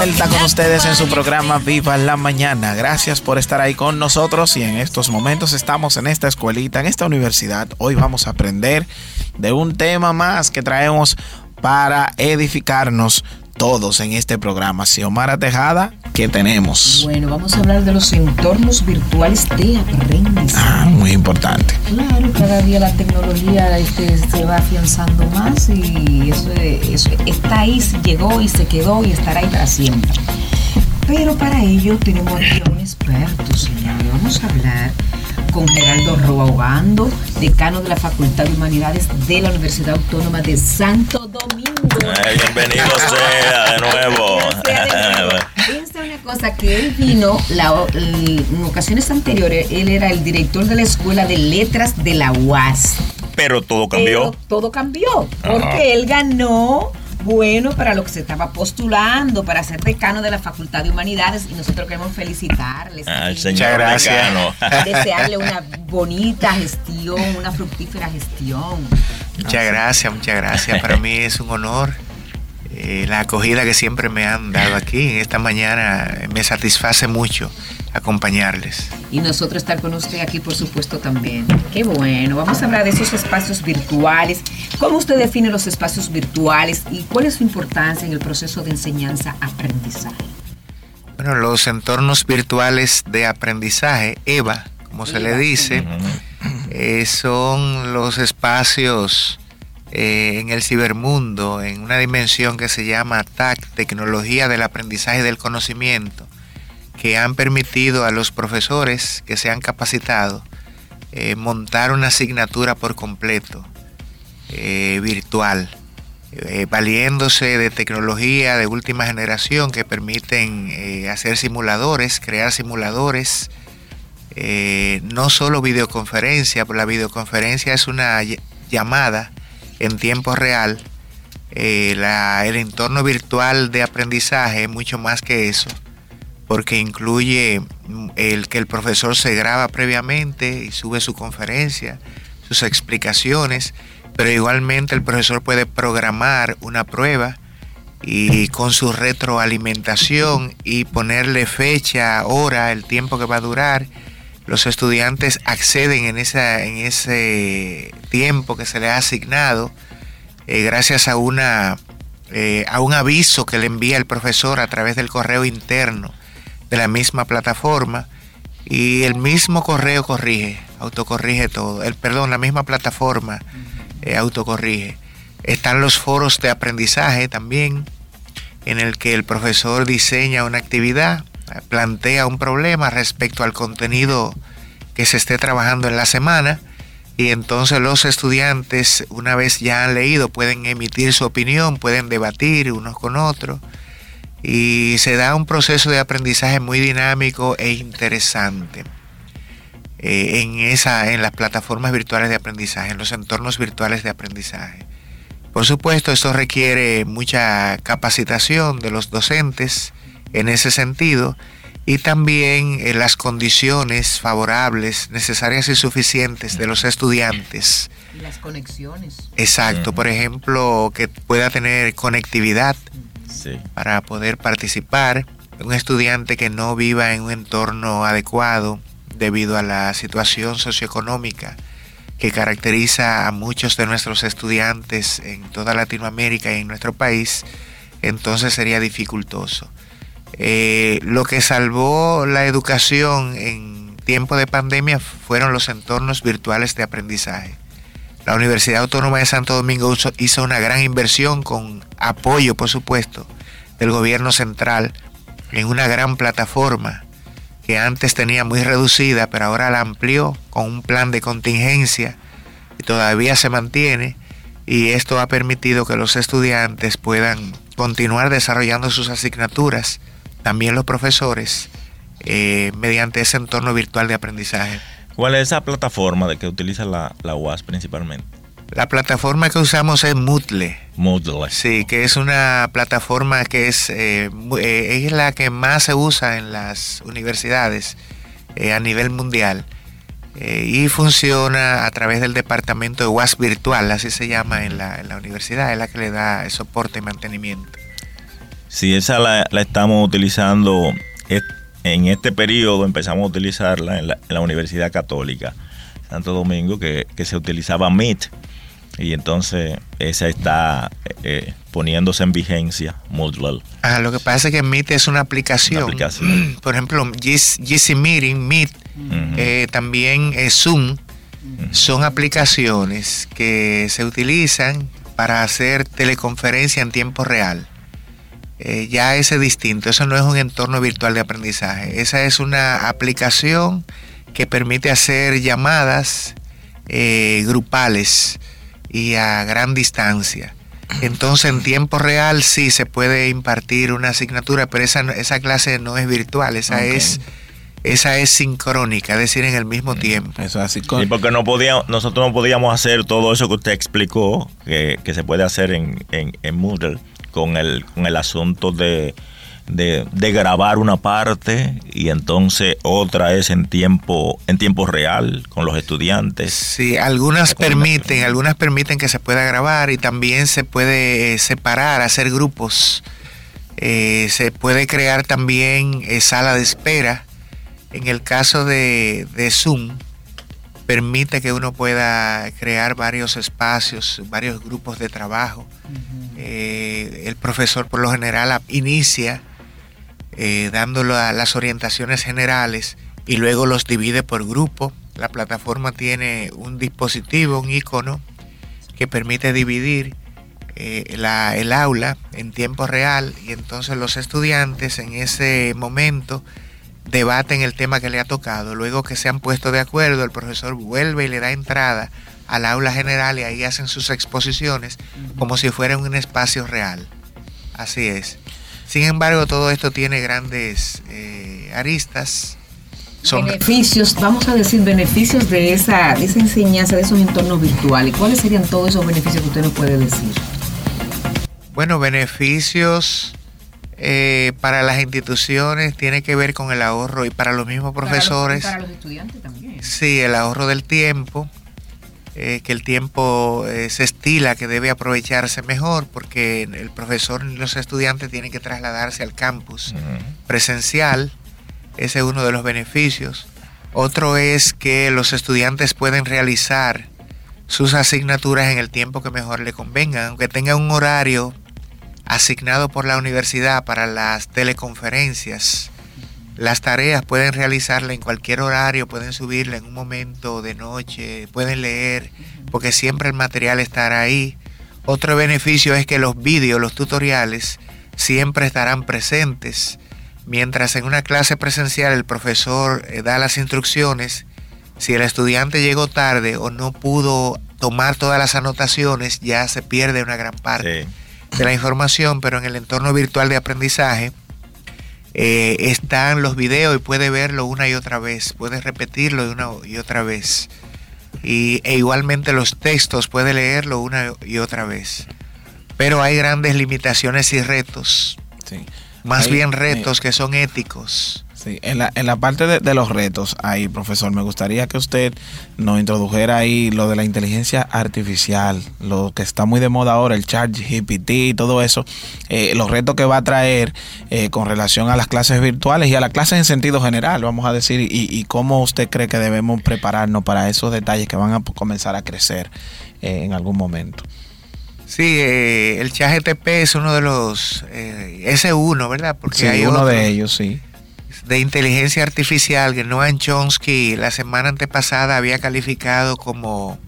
Está con ustedes en su programa Viva la Mañana. Gracias por estar ahí con nosotros y en estos momentos estamos en esta escuelita, en esta universidad. Hoy vamos a aprender de un tema más que traemos para edificarnos todos en este programa. Xiomara Tejada, ¿qué tenemos? Bueno, vamos a hablar de los entornos virtuales de aprendizaje. Ah, muy importante. Claro, cada día la tecnología este, se va afianzando más y eso, eso está ahí, llegó y se quedó y estará ahí para siempre. Pero para ello tenemos aquí a un experto, señor. Vamos a hablar con Geraldo Roaugando, decano de la Facultad de Humanidades de la Universidad Autónoma de Santo Domingo. Bienvenido sea de nuevo. Fíjense una cosa, que él vino en ocasiones anteriores, él era el director de la Escuela de Letras de la UAS. Pero todo cambió. todo cambió, porque él ganó bueno para lo que se estaba postulando para ser decano de la Facultad de Humanidades y nosotros queremos felicitarles. Al señor gracias. Desearle una bonita gestión, una fructífera gestión. Muchas gracias, muchas gracias. Para mí es un honor. Eh, la acogida que siempre me han dado aquí en esta mañana me satisface mucho acompañarles. Y nosotros estar con usted aquí, por supuesto, también. Qué bueno. Vamos a hablar de esos espacios virtuales. ¿Cómo usted define los espacios virtuales y cuál es su importancia en el proceso de enseñanza-aprendizaje? Bueno, los entornos virtuales de aprendizaje, EVA, como se le dice, eh, son los espacios eh, en el cibermundo, en una dimensión que se llama TAC, Tecnología del Aprendizaje del Conocimiento que han permitido a los profesores que se han capacitado eh, montar una asignatura por completo virtual, valiéndose de tecnología de última generación que permiten hacer simuladores, crear simuladores, no solo videoconferencia, pero la videoconferencia es una llamada en tiempo real. el entorno virtual de aprendizaje es mucho más que eso porque incluye mm, el que el profesor se graba previamente y sube su conferencia, sus explicaciones, pero igualmente el profesor puede programar una prueba y con su retroalimentación y ponerle fecha, hora, el tiempo que va a durar. Los estudiantes acceden en, esa, en ese tiempo que se le ha asignado eh, gracias a, una, eh, a un aviso que le envía el profesor a través del correo interno de la misma plataforma y el mismo correo corrige, autocorrige todo. El perdón, la misma plataforma eh, autocorrige. Están los foros de aprendizaje también, en el que el profesor diseña una actividad, plantea un problema respecto al contenido que se esté trabajando en la semana y entonces los estudiantes, una vez ya han leído, pueden emitir su opinión, pueden debatir unos con otros y se da un proceso de aprendizaje muy dinámico e interesante eh, en, esa, en las plataformas virtuales de aprendizaje, en los entornos virtuales de aprendizaje. Por supuesto, esto requiere mucha capacitación de los docentes en ese sentido y también eh, las condiciones favorables, necesarias y suficientes de los estudiantes. Y las conexiones. Exacto, por ejemplo, que pueda tener conectividad para poder participar. Un estudiante que no viva en un entorno adecuado debido a la situación socioeconómica que caracteriza a muchos de nuestros estudiantes en toda Latinoamérica y en nuestro país, entonces sería dificultoso. Eh, lo que salvó la educación en tiempo de pandemia fueron los entornos virtuales de aprendizaje. La Universidad Autónoma de Santo Domingo hizo una gran inversión con apoyo, por supuesto, del gobierno central en una gran plataforma que antes tenía muy reducida, pero ahora la amplió con un plan de contingencia y todavía se mantiene y esto ha permitido que los estudiantes puedan continuar desarrollando sus asignaturas, también los profesores, eh, mediante ese entorno virtual de aprendizaje. ¿Cuál es esa plataforma de que utiliza la, la UAS principalmente? La plataforma que usamos es Moodle. Moodle. Sí, que es una plataforma que es, eh, eh, es la que más se usa en las universidades eh, a nivel mundial y funciona a través del departamento de UAS virtual, así se llama en la, en la universidad, es la que le da el soporte y mantenimiento. Sí, esa la, estamos utilizando en este periodo, empezamos a utilizarla en la, Universidad Católica Santo Domingo, que, se utilizaba Meet. Y entonces esa está eh, poniéndose en vigencia, Moodle. Ah, lo que pasa es que Meet es una aplicación. Por ejemplo, GC Meeting, Meet, eh, también Zoom, son aplicaciones que se utilizan para hacer teleconferencia en tiempo real. Eh, ya ese es distinto, eso no es un entorno virtual de aprendizaje, esa es una aplicación que permite hacer llamadas eh, grupales y a gran distancia. Entonces en tiempo real sí se puede impartir una asignatura, pero esa, esa clase no es virtual, esa es esa es sincrónica, es decir, en el mismo tiempo. Eso es así. Y porque no podíamos, nosotros no podíamos hacer todo eso que usted explicó, que, se puede hacer en, en Moodle con el, con el asunto de, grabar una parte y entonces otra es en tiempo en tiempo real con los estudiantes. Sí, algunas permiten, algunas permiten que se pueda grabar y también se puede separar, hacer grupos. Eh, se puede crear también eh, sala de espera. En el caso de, de Zoom, permite que uno pueda crear varios espacios, varios grupos de trabajo. Eh, el profesor por lo general inicia eh, dándolo a las orientaciones generales y luego los divide por grupo. La plataforma tiene un dispositivo, un icono que permite dividir eh, el aula en tiempo real y entonces los estudiantes en ese momento debaten el tema que le ha tocado. Luego que se han puesto de acuerdo, el profesor vuelve y le da entrada al aula general y ahí hacen sus exposiciones como si fuera un espacio real. Así es. Sin embargo, todo esto tiene grandes eh, aristas. Beneficios, vamos a decir, beneficios de esa, de esa enseñanza, de esos entornos virtuales. ¿Cuáles serían todos esos beneficios que usted nos puede decir? Bueno, beneficios eh, para las instituciones tiene que ver con el ahorro y para los mismos profesores. Para los, estudiantes también. Sí, el ahorro del tiempo eh, que el tiempo eh, se estila, que debe aprovecharse mejor, porque el profesor y los estudiantes tienen que trasladarse al campus presencial. Ese es uno de los beneficios. Otro es que los estudiantes pueden realizar sus asignaturas en el tiempo que mejor le convenga, aunque tengan un horario asignado por la universidad para las teleconferencias las tareas pueden realizarla en cualquier horario, pueden subirla en un momento de noche, pueden leer, porque siempre el material estará ahí. Otro beneficio es que los vídeos, los tutoriales, siempre estarán presentes. Mientras en una clase presencial el profesor eh, da las instrucciones, si el estudiante llegó tarde o no pudo tomar todas las anotaciones, ya se pierde una gran parte de la información, pero en el entorno virtual de aprendizaje, eh, están los videos y puede verlo una y otra vez, puede repetirlo una y otra vez. Y, e igualmente los textos puede leerlo una y otra vez. Pero hay grandes limitaciones y retos. Más bien retos que son éticos. Sí, en la, en la parte de, los retos ahí, profesor, me gustaría que usted nos introdujera ahí lo de la inteligencia artificial, lo que está muy de moda ahora, el chat GPT y todo eso, eh, los retos que va a traer eh, con relación a las clases virtuales y a las clases en sentido general, vamos a decir, y, y cómo usted cree que debemos prepararnos para esos detalles que van a comenzar a crecer eh, en algún momento. Sí, el chat GTP es uno de los, ese uno, ¿verdad? Porque hay uno de ellos, sí de inteligencia artificial que Noam Chomsky la semana antepasada había calificado como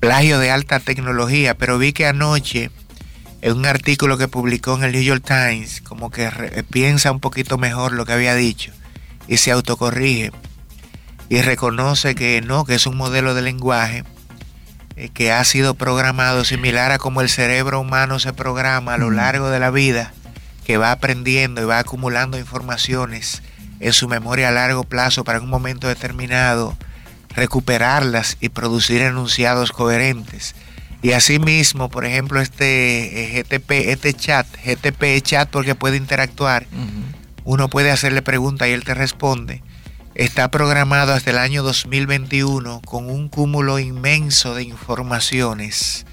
plagio de alta tecnología, pero vi que anoche en un artículo que publicó en el New York Times como que piensa un poquito mejor lo que había dicho y se autocorrige y reconoce que no, que es un modelo de lenguaje eh, que ha sido programado similar a como el cerebro humano se programa a lo largo de la vida, que va aprendiendo y va acumulando informaciones en su memoria a largo plazo para en un momento determinado recuperarlas y producir enunciados coherentes. Y asimismo, por ejemplo, este eh, GTP, este chat, GTP chat porque puede interactuar, uno puede hacerle preguntas y él te responde. Está programado hasta el año 2021 con un cúmulo inmenso de informaciones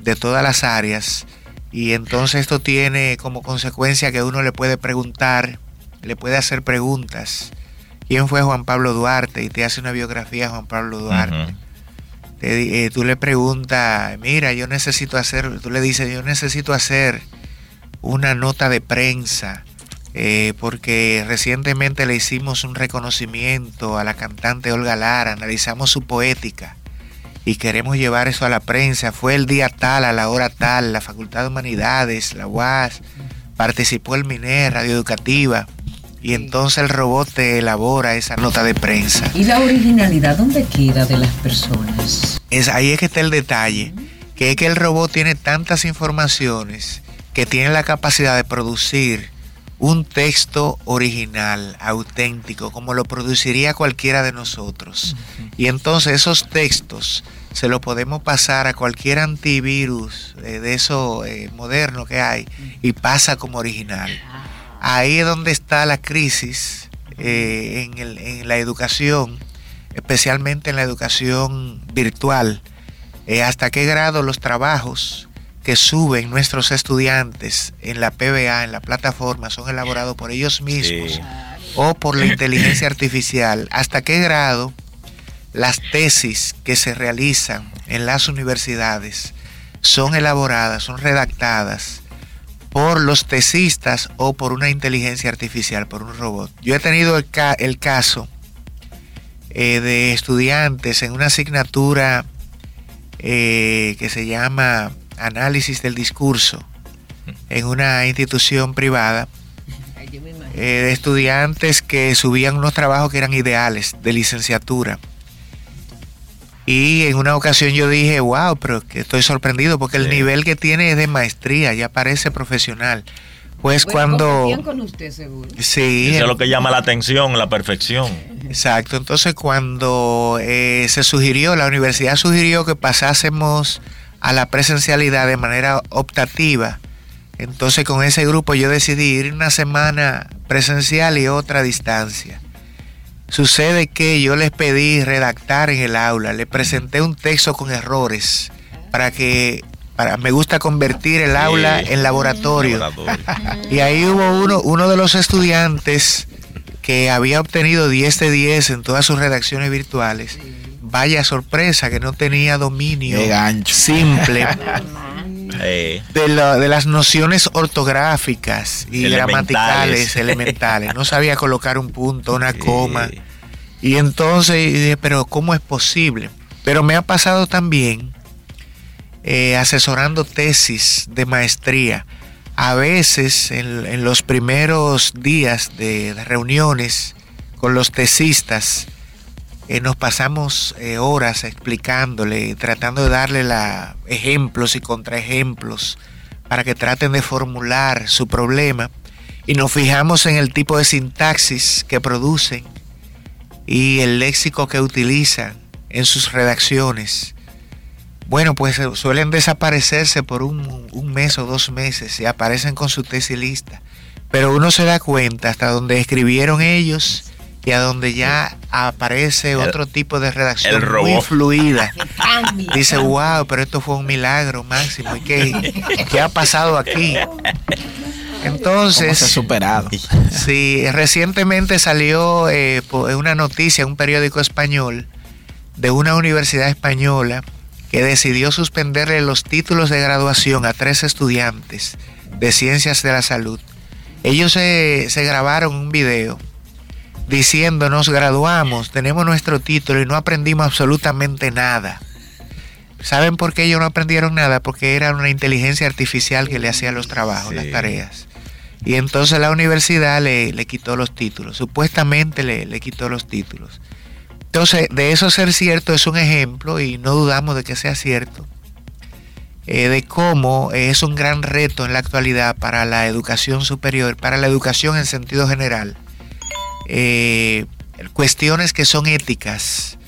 de todas las áreas Y entonces esto tiene como consecuencia que uno le puede preguntar, le puede hacer preguntas. ¿Quién fue Juan Pablo Duarte? Y te hace una biografía de Juan Pablo Duarte. Eh, tú le preguntas, mira, yo necesito hacer, tú le dices, yo necesito hacer una nota de prensa, eh, porque recientemente le hicimos un reconocimiento a la cantante Olga Lara, analizamos su poética y queremos llevar eso a la prensa. Fue el día tal, a la hora tal, la Facultad de Humanidades, la UAS, participó el MINER, Radio Educativa. Y entonces el robot te elabora esa nota de prensa. ¿Y la originalidad dónde queda de las personas? Es, ahí es que está el detalle, que es que el robot tiene tantas informaciones que tiene la capacidad de producir un texto original, auténtico, como lo produciría cualquiera de nosotros. Y entonces esos textos se lo podemos pasar a cualquier antivirus eh, de eso eh, moderno que hay y pasa como original. Ahí es donde está la crisis eh, en, la educación, especialmente en la educación virtual. hasta qué grado los trabajos que suben nuestros estudiantes en la PBA, en la plataforma, son elaborados por ellos mismos o por la inteligencia artificial. ¿Hasta qué grado las tesis que se realizan en las universidades son elaboradas, son redactadas por los tesistas o por una inteligencia artificial, por un robot. Yo he tenido el, caso eh, de estudiantes en una asignatura eh, que se llama Análisis del Discurso en una institución privada, eh, de estudiantes que subían unos trabajos que eran ideales de licenciatura y en una ocasión yo dije, wow, pero que estoy sorprendido porque el nivel que tiene es de maestría, ya parece profesional. Pues cuando... con usted, seguro. Sí. Eso es lo que llama la atención, la perfección. Exacto. Entonces cuando eh, se sugirió, la universidad sugirió que pasásemos a la presencialidad de manera optativa, entonces con ese grupo yo decidí ir una semana presencial y otra a distancia. Sucede que yo les pedí redactar en el aula, le presenté un texto con errores para que para, me gusta convertir el aula en laboratorio. y ahí hubo uno, uno de los estudiantes que había obtenido 10 de 10 en todas sus redacciones virtuales. Vaya sorpresa que no tenía dominio simple Eh. De, de, las nociones ortográficas y gramaticales elementales. No sabía colocar un punto, una coma. Y entonces dije, pero ¿cómo es posible? Pero me ha pasado también eh, asesorando tesis de maestría. A veces en, los primeros días de reuniones con los tesistas, eh, nos pasamos eh, horas explicándole, tratando de darle ejemplos y contraejemplos para que traten de formular su problema y nos fijamos en el tipo de sintaxis que producen y el léxico que utilizan en sus redacciones. Bueno, pues eh, suelen desaparecerse por un, un mes o dos meses y aparecen con su tesis lista. Pero uno se da cuenta hasta donde escribieron ellos y a donde ya aparece otro tipo de redacción muy fluida. Dice, wow, pero esto fue un milagro máximo. ¿Y qué, ha pasado aquí? Entonces, se ha superado. Sí, recientemente salió eh, una noticia en un periódico español de una universidad española que decidió suspenderle los títulos de graduación a tres estudiantes de ciencias de la salud. Ellos se, se grabaron un video diciendo nos graduamos, tenemos nuestro título y no aprendimos absolutamente nada. ¿Saben por qué ellos no aprendieron nada? Porque era una inteligencia artificial que le hacía los trabajos, las tareas. Y entonces la universidad le, quitó los títulos, supuestamente le, le, quitó los títulos. Entonces, de eso ser cierto es un ejemplo y no dudamos de que sea cierto, eh, de cómo es un gran reto en la actualidad para la educación superior, para la educación en sentido general eh, cuestiones que son éticas.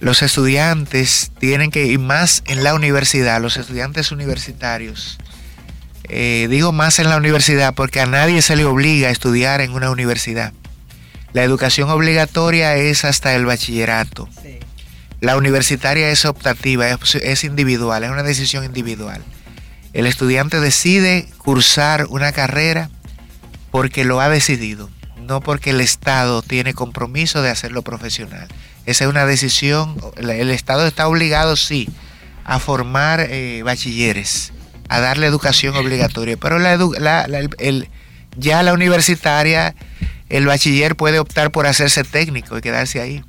Los estudiantes tienen que, y más en la universidad, los estudiantes universitarios, eh, digo más en la universidad porque a nadie se le obliga a estudiar en una universidad. La educación obligatoria es hasta el bachillerato. La universitaria es optativa, es, individual, es una decisión individual. El estudiante decide cursar una carrera porque lo ha decidido, no porque el Estado tiene compromiso de hacerlo profesional. Esa es una decisión, el Estado está obligado, sí, a formar eh, bachilleres, a darle educación obligatoria, pero la, el, ya la universitaria, el bachiller puede optar por hacerse técnico y quedarse ahí.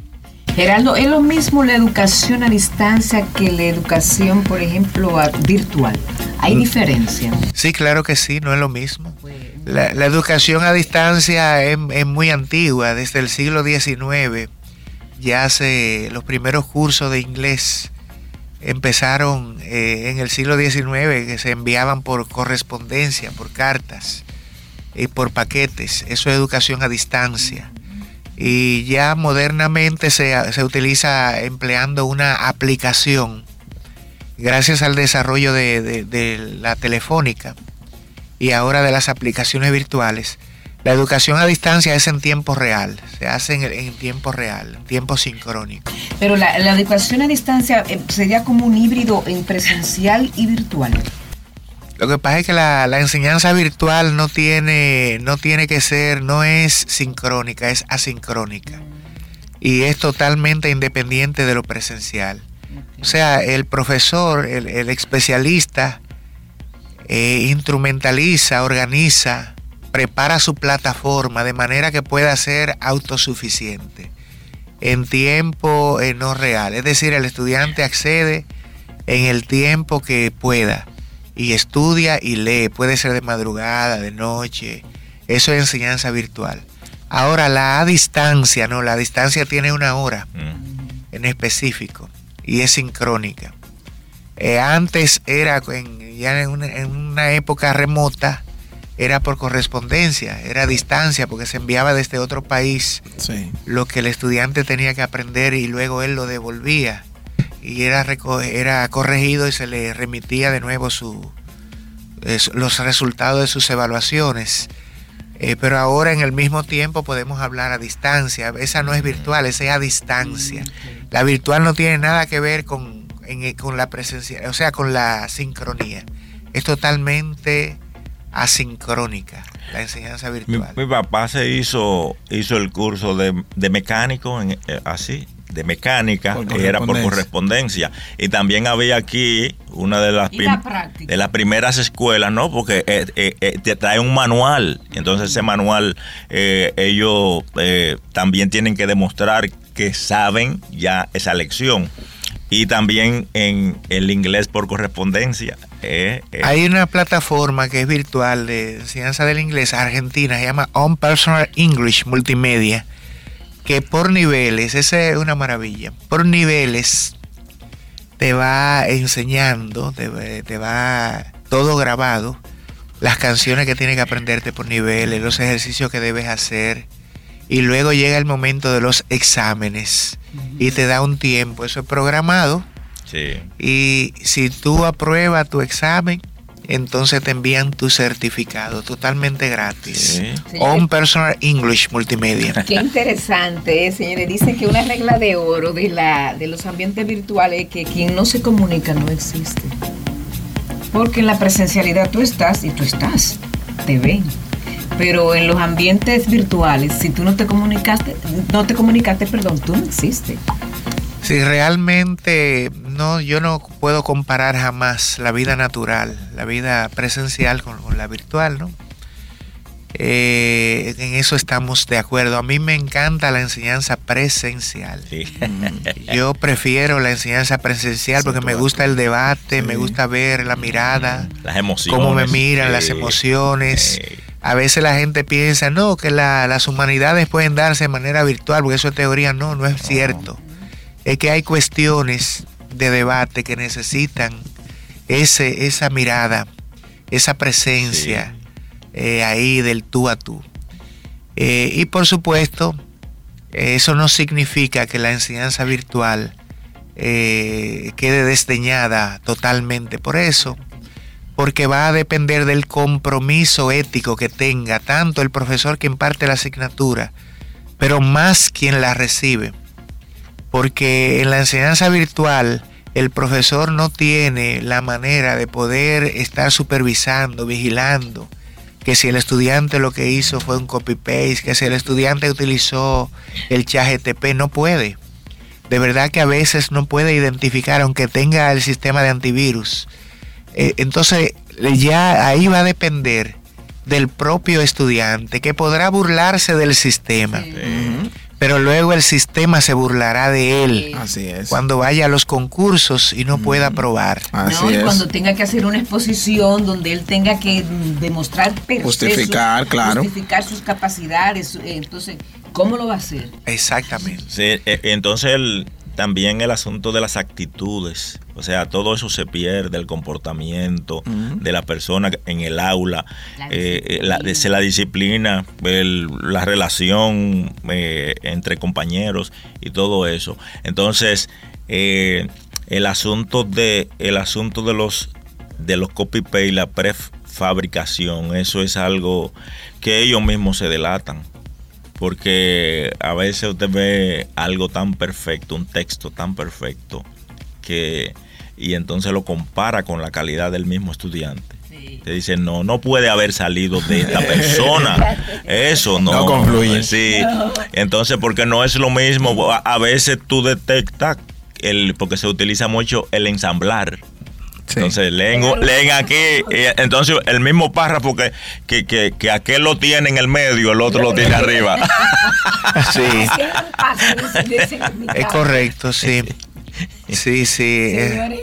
Geraldo, ¿es lo mismo la educación a distancia que la educación, por ejemplo, virtual? ¿Hay diferencia? Sí, claro que sí, no es lo mismo. La, educación a distancia es, muy antigua, desde el siglo XIX. Ya hace los primeros cursos de inglés empezaron eh, en el siglo XIX, que se enviaban por correspondencia, por cartas y por paquetes. Eso es educación a distancia y ya modernamente se, utiliza empleando una aplicación gracias al desarrollo de, la telefónica y ahora de las aplicaciones virtuales. La educación a distancia es en tiempo real, se hace en, tiempo real, en tiempo sincrónico. Pero la, la educación a distancia eh, sería como un híbrido en presencial y virtual. Lo que pasa es que la, enseñanza virtual no tiene, no tiene que ser, no es sincrónica, es asincrónica. Y es totalmente independiente de lo presencial. O sea, el profesor, el, especialista, eh, instrumentaliza, organiza, prepara su plataforma de manera que pueda ser autosuficiente en tiempo eh, no real. Es decir, el estudiante accede en el tiempo que pueda y estudia y lee. Puede ser de madrugada, de noche. Eso es enseñanza virtual. Ahora, la a distancia, no, la distancia tiene una hora mm. en específico y es sincrónica. Eh, antes era, en, ya en una, época remota, era por correspondencia, era a distancia, porque se enviaba desde otro país lo que el estudiante tenía que aprender y luego él lo devolvía y era, era corregido y se le remitía de nuevo su, los resultados de sus evaluaciones. Eh, pero ahora en el mismo tiempo podemos hablar a distancia. Esa no es virtual, esa es a distancia. La virtual no tiene nada que ver con, con la presencia, o sea, con la sincronía. Es totalmente asincrónica la enseñanza virtual. Mi, papá se hizo, hizo el curso de, mecánico en, eh, así, de mecánica, que era por correspondencia. Y también había aquí una de las, de las primeras escuelas, ¿no? Porque eh, eh, eh, te trae un manual. Entonces ese manual ellos también tienen que demostrar que saben ya esa lección. Y también en el inglés por correspondencia. Hay una plataforma que es virtual de enseñanza del inglés argentina, se llama On Personal English Multimedia que por niveles, esa es una maravilla, por niveles te va enseñando, te, va todo grabado, las canciones que tienes que aprenderte por niveles, los ejercicios que debes hacer, y luego llega el momento de los exámenes y te da un tiempo, eso es programado. Sí. Y si tú apruebas tu examen, entonces te envían tu certificado totalmente gratis. On Personal English Multimedia. Qué interesante, señores. Dicen que una regla de oro de, la, de los ambientes virtuales es que quien no se comunica no existe. Porque en la presencialidad tú estás y tú estás, te ven. Pero en los ambientes virtuales, si tú no te comunicaste, no te comunicaste, perdón, tú no existes. Si realmente no, yo no puedo comparar jamás la vida natural, la vida presencial con, la virtual, ¿no? Eh, en eso estamos de acuerdo. A mí me encanta la enseñanza presencial. Yo prefiero la enseñanza presencial porque me gusta el debate, me gusta ver la mirada, las emociones, cómo me miran, las emociones. A veces la gente piensa, no, que las humanidades pueden darse de manera virtual, porque eso es teoría. No, no es cierto es que hay cuestiones de debate que necesitan ese, esa mirada, esa presencia eh, ahí del tú a tú. Eh, y por supuesto, eso no significa que la enseñanza virtual eh, quede desdeñada totalmente por eso, porque va a depender del compromiso ético que tenga tanto el profesor que imparte la asignatura, pero más quien la recibe porque en la enseñanza virtual el profesor no tiene la manera de poder estar supervisando, vigilando, que si el estudiante lo que hizo fue un copy-paste, que si el estudiante utilizó el chat GTP, no puede. De verdad que a veces no puede identificar, aunque tenga el sistema de antivirus. Eh, entonces, ya ahí va a depender del propio estudiante, que podrá burlarse del sistema pero luego el sistema se burlará de él. Así es. Cuando vaya a los concursos y no pueda probar. no, y cuando tenga que hacer una exposición donde él tenga que demostrar justificar, claro. Justificar sus capacidades, entonces, ¿cómo lo va a hacer? Exactamente. Sí, e, entonces el también el asunto de las actitudes, o sea, todo eso se pierde, el comportamiento de la persona en el aula, la eh, la, la, disciplina, la relación eh, entre compañeros y todo eso. Entonces, eh, el asunto de el asunto de los de los copy paste, la prefabricación, eso es algo que ellos mismos se delatan. Porque a veces usted ve algo tan perfecto, un texto tan perfecto, que y entonces lo compara con la calidad del mismo estudiante. Te dice, no, no puede haber salido de esta persona. Eso no. No confluye. Sí. Entonces, porque no es lo mismo. A veces tú detectas, el, porque se utiliza mucho el ensamblar. Entonces leen, leen aquí, entonces el mismo párrafo que, que, que, que, aquel lo tiene en el medio, el otro lo tiene arriba. sí. Es correcto, sí. Sí, sí. Eh.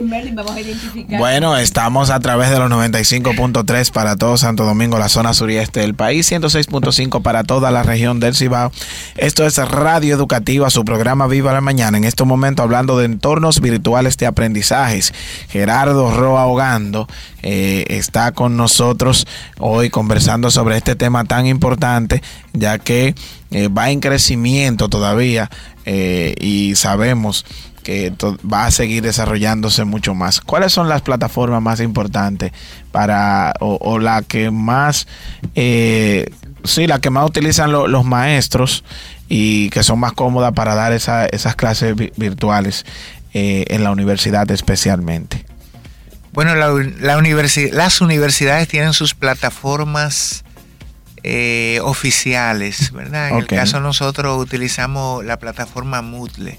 Bueno, estamos a través de los 95.3 para todo Santo Domingo, la zona sureste del país, 106.5 para toda la región del Cibao. Esto es Radio Educativa, su programa Viva la Mañana. En este momento hablando de entornos virtuales de aprendizajes. Gerardo Roa Hogando eh, está con nosotros hoy conversando sobre este tema tan importante, ya que eh, va en crecimiento todavía y sabemos que va a seguir desarrollándose mucho más. ¿Cuáles son las plataformas más importantes para, o, la que más, eh, sí, la que más utilizan los maestros y que son más cómodas para dar esas clases virtuales eh, en la universidad especialmente? Bueno, la, las universidades tienen sus plataformas eh, oficiales, ¿verdad? En el caso nosotros utilizamos la plataforma Moodle,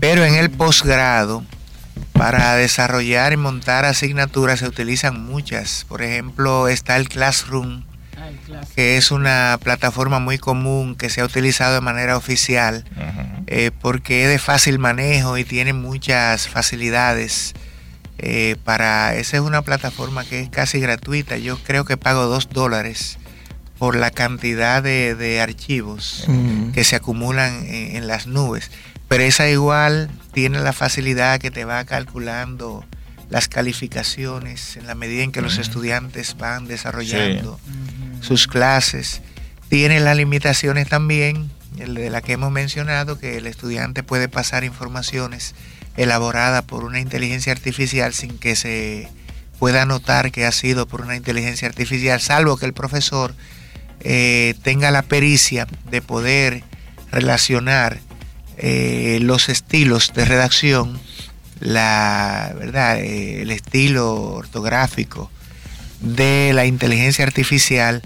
pero en el posgrado para desarrollar y montar asignaturas se utilizan muchas. Por ejemplo, está el Classroom, ah, que es una plataforma muy común que se ha utilizado de manera oficial eh, porque es de fácil manejo y tiene muchas facilidades. Eh, para esa es una plataforma que es casi gratuita. Yo creo que pago dos dólares por la cantidad de, archivos que se acumulan en, las nubes. Pero esa igual tiene la facilidad que te va calculando las calificaciones en la medida en que los estudiantes van desarrollando sus clases. Tiene las limitaciones también, el de la que hemos mencionado, que el estudiante puede pasar informaciones elaboradas por una inteligencia artificial sin que se pueda notar que ha sido por una inteligencia artificial, salvo que el profesor eh, tenga la pericia de poder relacionar eh, los estilos de redacción, la verdad, eh, el estilo ortográfico de la inteligencia artificial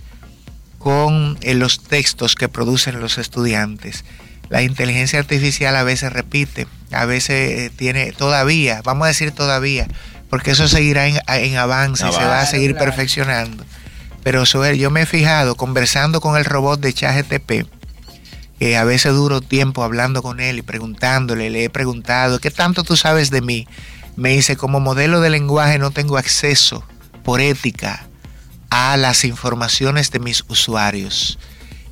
con los textos que producen los estudiantes. La inteligencia artificial a veces repite, a veces tiene todavía, vamos a decir todavía, porque eso seguirá en, avance, se va a seguir perfeccionando pero yo me he fijado conversando con el robot de ChatGTP, que a veces duro tiempo hablando con él y preguntándole, le he preguntado, ¿qué tanto tú sabes de mí? Me dice, como modelo de lenguaje no tengo acceso por ética a las informaciones de mis usuarios.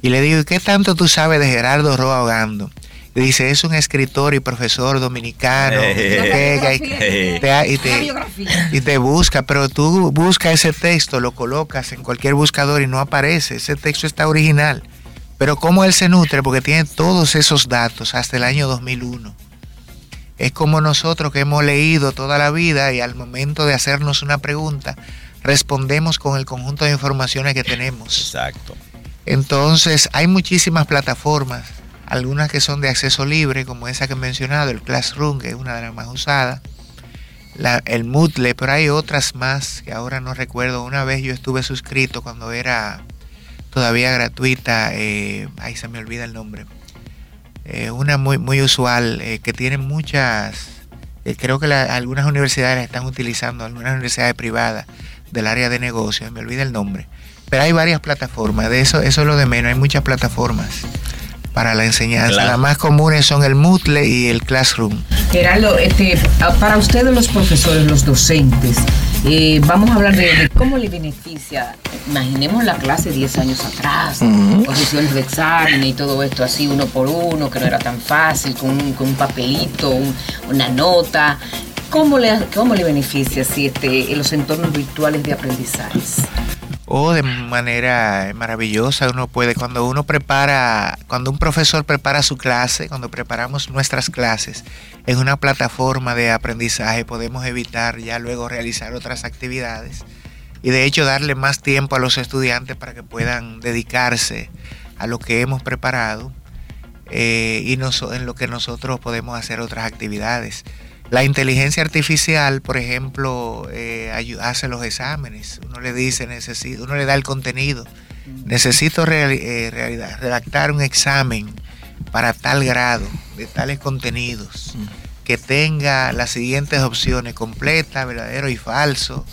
Y le digo, ¿qué tanto tú sabes de Gerardo Roa Ogando? Dice, es un escritor y profesor dominicano. y, te, busca, pero tú buscas ese texto, lo colocas en cualquier buscador y no aparece. Ese texto está original. Pero cómo él se nutre, porque tiene todos esos datos hasta el año 2001. Es como nosotros que hemos leído toda la vida y al momento de hacernos una pregunta, respondemos con el conjunto de informaciones que tenemos. Exacto. Entonces, hay muchísimas plataformas algunas que son de acceso libre, como esa que he mencionado, el Classroom, que es una de las más usadas. el Moodle, pero hay otras más que ahora no recuerdo. Una vez yo estuve suscrito cuando era todavía gratuita, eh, ahí se me olvida el nombre. Eh, una muy, muy usual eh, que tiene muchas, creo que algunas universidades están utilizando, algunas universidades privadas del área de negocios, me olvida el nombre. Pero hay varias plataformas, de eso, eso es lo de menos, hay muchas plataformas para la enseñanza. Las más comunes son el Moodle y el Classroom. Gerardo, este, para ustedes los profesores, los docentes, eh, vamos a hablar de, cómo le beneficia. Imaginemos la clase 10 años atrás, posiciones de examen y todo esto así uno por uno, que no era tan fácil, con un, papelito, una nota. ¿Cómo le, cómo le beneficia si este, los entornos virtuales de aprendizaje? O de manera maravillosa uno puede cuando uno prepara cuando un profesor prepara su clase cuando preparamos nuestras clases en una plataforma de aprendizaje podemos evitar ya luego realizar otras actividades y de hecho darle más tiempo a los estudiantes para que puedan dedicarse a lo que hemos preparado eh, y en lo que nosotros podemos hacer otras actividades la inteligencia artificial, por ejemplo, eh, hace los exámenes. Uno le dice, necesito, uno le da el contenido. Necesito eh, redactar un examen para tal grado, de tales contenidos, que tenga las siguientes opciones, completa, verdadero y falso.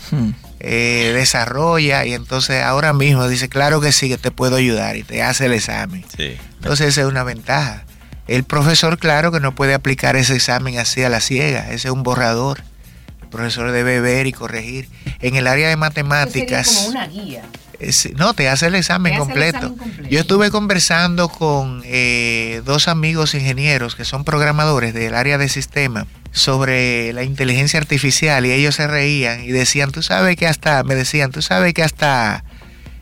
Eh, desarrolla y entonces ahora mismo dice, claro que sí, que te puedo ayudar y te hace el examen. Entonces esa es una ventaja. El profesor, claro que no puede aplicar ese examen así a la ciega, ese es un borrador. El profesor debe ver y corregir. En el área de matemáticas... como una guía. no, te hace el examen, completo. Yo estuve conversando con eh, dos amigos ingenieros que son programadores del área de sistema sobre la inteligencia artificial y ellos se reían y decían, tú sabes que hasta, me decían, tú sabes que hasta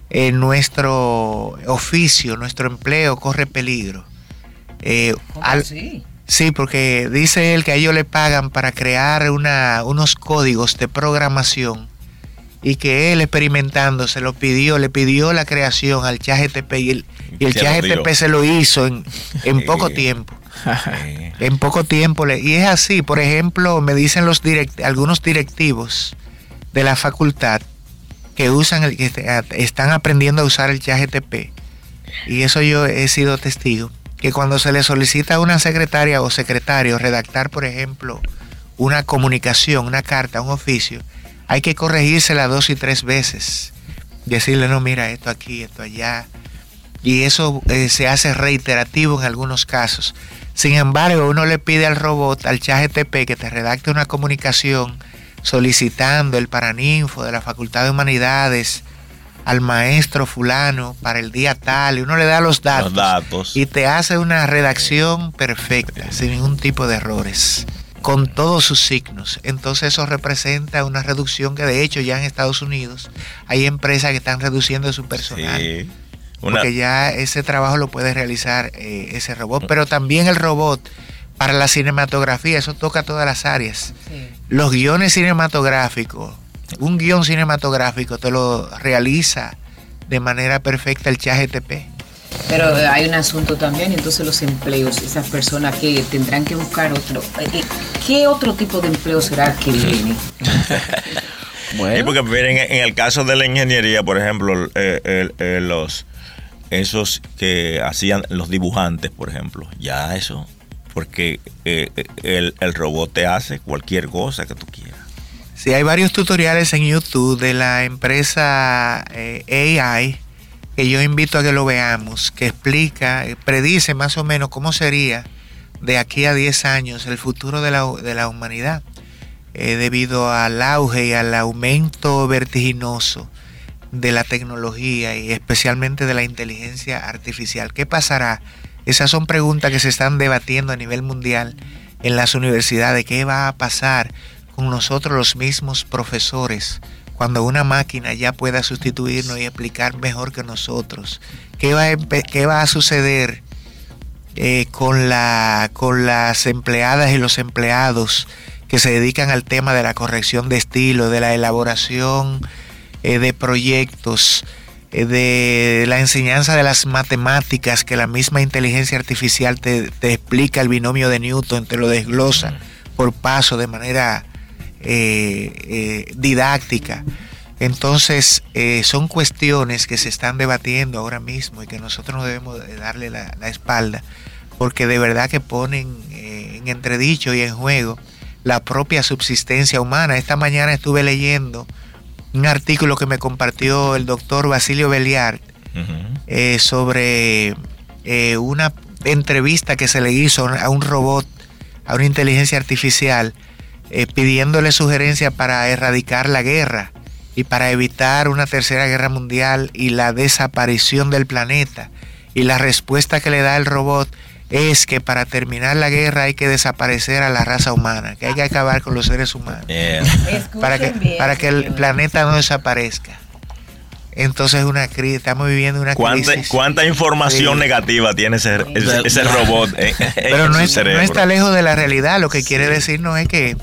eh, nuestro oficio, nuestro empleo corre peligro. Eh, sí? porque dice él que a ellos le pagan para crear una, unos códigos de programación y que él experimentando se lo pidió, le pidió la creación al ChatGPT y el, y el se lo hizo en, en poco tiempo. en poco tiempo. Y es así, por ejemplo, me dicen los direct, algunos directivos de la facultad que usan el, que están aprendiendo a usar el ChatGPT. Y eso yo he sido testigo que cuando se le solicita a una secretaria o secretario redactar, por ejemplo, una comunicación, una carta, un oficio, hay que corregírsela dos y tres veces. Decirle, no, mira, esto aquí, esto allá. Y eso eh, se hace reiterativo en algunos casos. Sin embargo, uno le pide al robot, al chat GTP, que te redacte una comunicación solicitando el paraninfo de la Facultad de Humanidades, al maestro fulano para el día tal, y uno le da los datos, y te hace una redacción perfecta, sin ningún tipo de errores, con todos sus signos. Entonces eso representa una reducción que de hecho ya en Estados Unidos hay empresas que están reduciendo su personal. Porque ya ese trabajo lo puede realizar eh, ese robot, pero también el robot para la cinematografía, eso toca todas las áreas. Los guiones cinematográficos, un guion cinematográfico te lo realiza de manera perfecta el chat GTP. Pero hay un asunto también, entonces los empleos, esas personas que tendrán que buscar otro, eh, ¿qué otro tipo de empleo será que viene? bueno. porque en, el caso de la ingeniería, por ejemplo, eh, eh, los esos que hacían los dibujantes, por ejemplo, ya eso, porque el, el robot te hace cualquier cosa que tú quieras. Sí, hay varios tutoriales en YouTube de la empresa eh, AI que yo invito a que lo veamos, que explica, eh, predice más o menos cómo sería de aquí a 10 años el futuro de la, humanidad, eh, debido al auge y al aumento vertiginoso de la tecnología y especialmente de la inteligencia artificial. ¿Qué pasará? Esas son preguntas que se están debatiendo a nivel mundial en las universidades. ¿Qué va a pasar? Con nosotros los mismos profesores cuando una máquina ya pueda sustituirnos y explicar mejor que nosotros? ¿Qué va a, qué va a suceder eh, con, la, con las empleadas y los empleados que se dedican al tema de la corrección de estilo, de la elaboración eh, de proyectos, eh, de la enseñanza de las matemáticas, que la misma inteligencia artificial te, te explica el binomio de Newton, te lo desglosa por paso de manera didáctica. Entonces, son cuestiones que se están debatiendo ahora mismo y que nosotros no debemos darle la, la espalda, porque de verdad que ponen en entredicho y en juego la propia subsistencia humana. Esta mañana estuve leyendo un artículo que me compartió el doctor Basilio Beliar eh, sobre eh, una entrevista que se le hizo a un robot, a una inteligencia artificial, eh, pidiéndole sugerencias para erradicar la guerra y para evitar una tercera guerra mundial y la desaparición del planeta. Y la respuesta que le da el robot es que para terminar la guerra hay que desaparecer a la raza humana, que hay que acabar con los seres humanos. Para que, para que el planeta no desaparezca. Entonces una crisis, estamos viviendo una crisis. ¿Cuánta información negativa tiene ese, ese, robot? Pero no, no está lejos de la realidad. Lo que quiere decirnos es que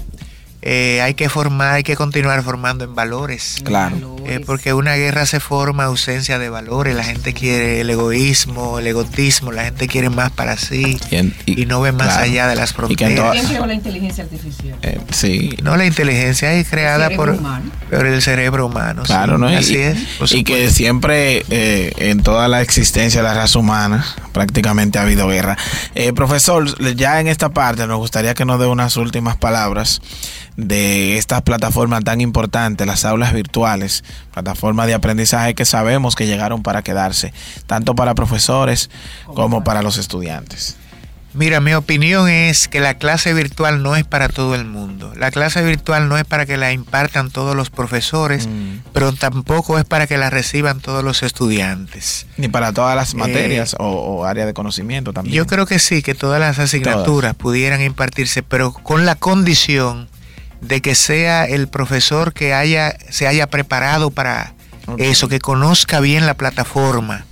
eh, hay que formar, hay que continuar formando en valores. Claro. Eh, porque una guerra se forma ausencia de valores. La gente quiere el egoísmo, el egotismo, la gente quiere más para sí y, no ve más allá de las fronteras. ¿Quién creó la inteligencia artificial? Eh, sí. No, la inteligencia es creada por, por, el cerebro humano. Claro, ¿no? Así es. Y que siempre en toda la existencia de la raza humana prácticamente ha habido guerra. profesor, ya en esta parte nos gustaría que nos dé unas últimas palabras de estas plataformas tan importantes, las aulas virtuales, plataformas de aprendizaje que sabemos que llegaron para quedarse, tanto para profesores como para los estudiantes. Mira, mi opinión es que la clase virtual no es para todo el mundo. La clase virtual no es para que la impartan todos los profesores, mm. pero tampoco es para que la reciban todos los estudiantes. Ni para todas las eh, materias o, áreas de conocimiento también. Yo creo que sí, que todas las asignaturas pudieran impartirse, pero con la condición de que sea el profesor que haya, se haya preparado para eso, que conozca bien la plataforma,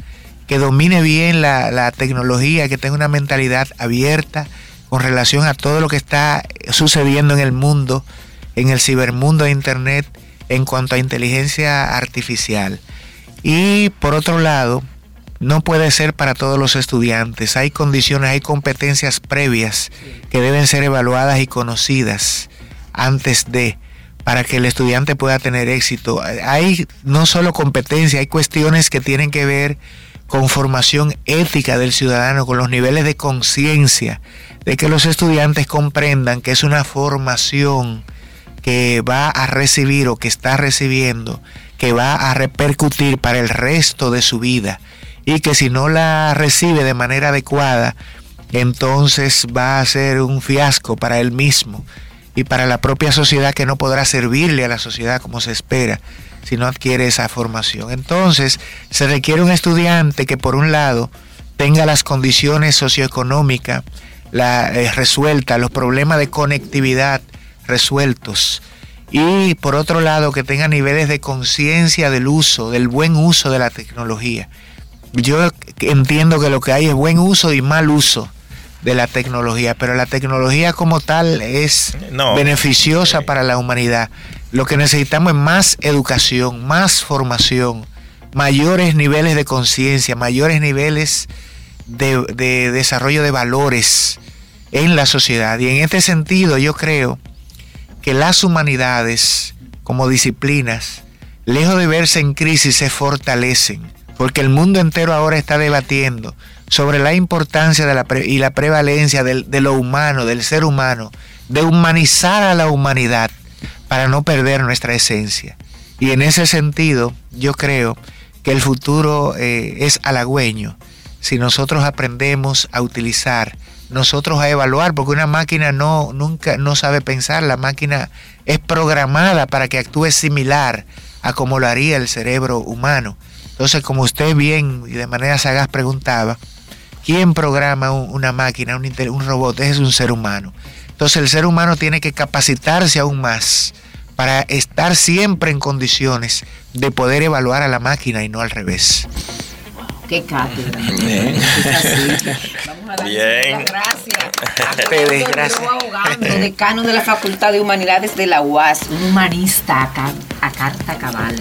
que domine bien la, tecnología, que tenga una mentalidad abierta con relación a todo lo que está sucediendo en el mundo, en el cibermundo de Internet, en cuanto a inteligencia artificial. Y por otro lado, no puede ser para todos los estudiantes. Hay condiciones, hay competencias previas que deben ser evaluadas y conocidas antes de para que el estudiante pueda tener éxito. Hay no solo competencia, hay cuestiones que tienen que ver con formación ética del ciudadano, con los niveles de conciencia, de que los estudiantes comprendan que es una formación que va a recibir o que está recibiendo, que va a repercutir para el resto de su vida y que si no la recibe de manera adecuada, entonces va a ser un fiasco para él mismo y para la propia sociedad que no podrá servirle a la sociedad como se espera si no adquiere esa formación. Entonces, se requiere un estudiante que por un lado tenga las condiciones socioeconómicas eh, resueltas, los problemas de conectividad resueltos y por otro lado que tenga niveles de conciencia del uso, del buen uso de la tecnología. Yo entiendo que lo que hay es buen uso y mal uso de la tecnología, pero la tecnología como tal es beneficiosa para la humanidad. Lo que necesitamos es más educación, más formación, mayores niveles de conciencia, mayores niveles de, de desarrollo de valores en la sociedad. Y en este sentido yo creo que las humanidades como disciplinas, lejos de verse en crisis, se fortalecen, porque el mundo entero ahora está debatiendo sobre la importancia de la y la prevalencia de lo humano, del ser humano, de humanizar a la humanidad para no perder nuestra esencia. Y en ese sentido, yo creo que el futuro eh, es halagüeño si nosotros aprendemos a utilizar, nosotros a evaluar, porque una máquina no nunca no sabe pensar, la máquina es programada para que actúe similar a como lo haría el cerebro humano. Entonces, como usted bien y de manera sagaz preguntaba, ¿Quién programa una máquina, un, un robot? Es un ser humano. Entonces el ser humano tiene que capacitarse aún más para estar siempre en condiciones de poder evaluar a la máquina y no al revés. Qué cátedra. Vamos a Bien. las gracias. A gracias. Abogando, decano de la Facultad de Humanidades de la UAS, un humanista acá carta cabal.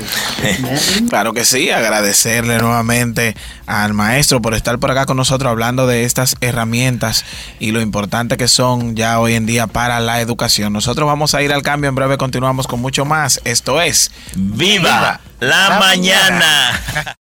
claro que sí, agradecerle nuevamente al maestro por estar por acá con nosotros hablando de estas herramientas y lo importante que son ya hoy en día para la educación. Nosotros vamos a ir al cambio, en breve continuamos con mucho más. Esto es Viva, la, mañana.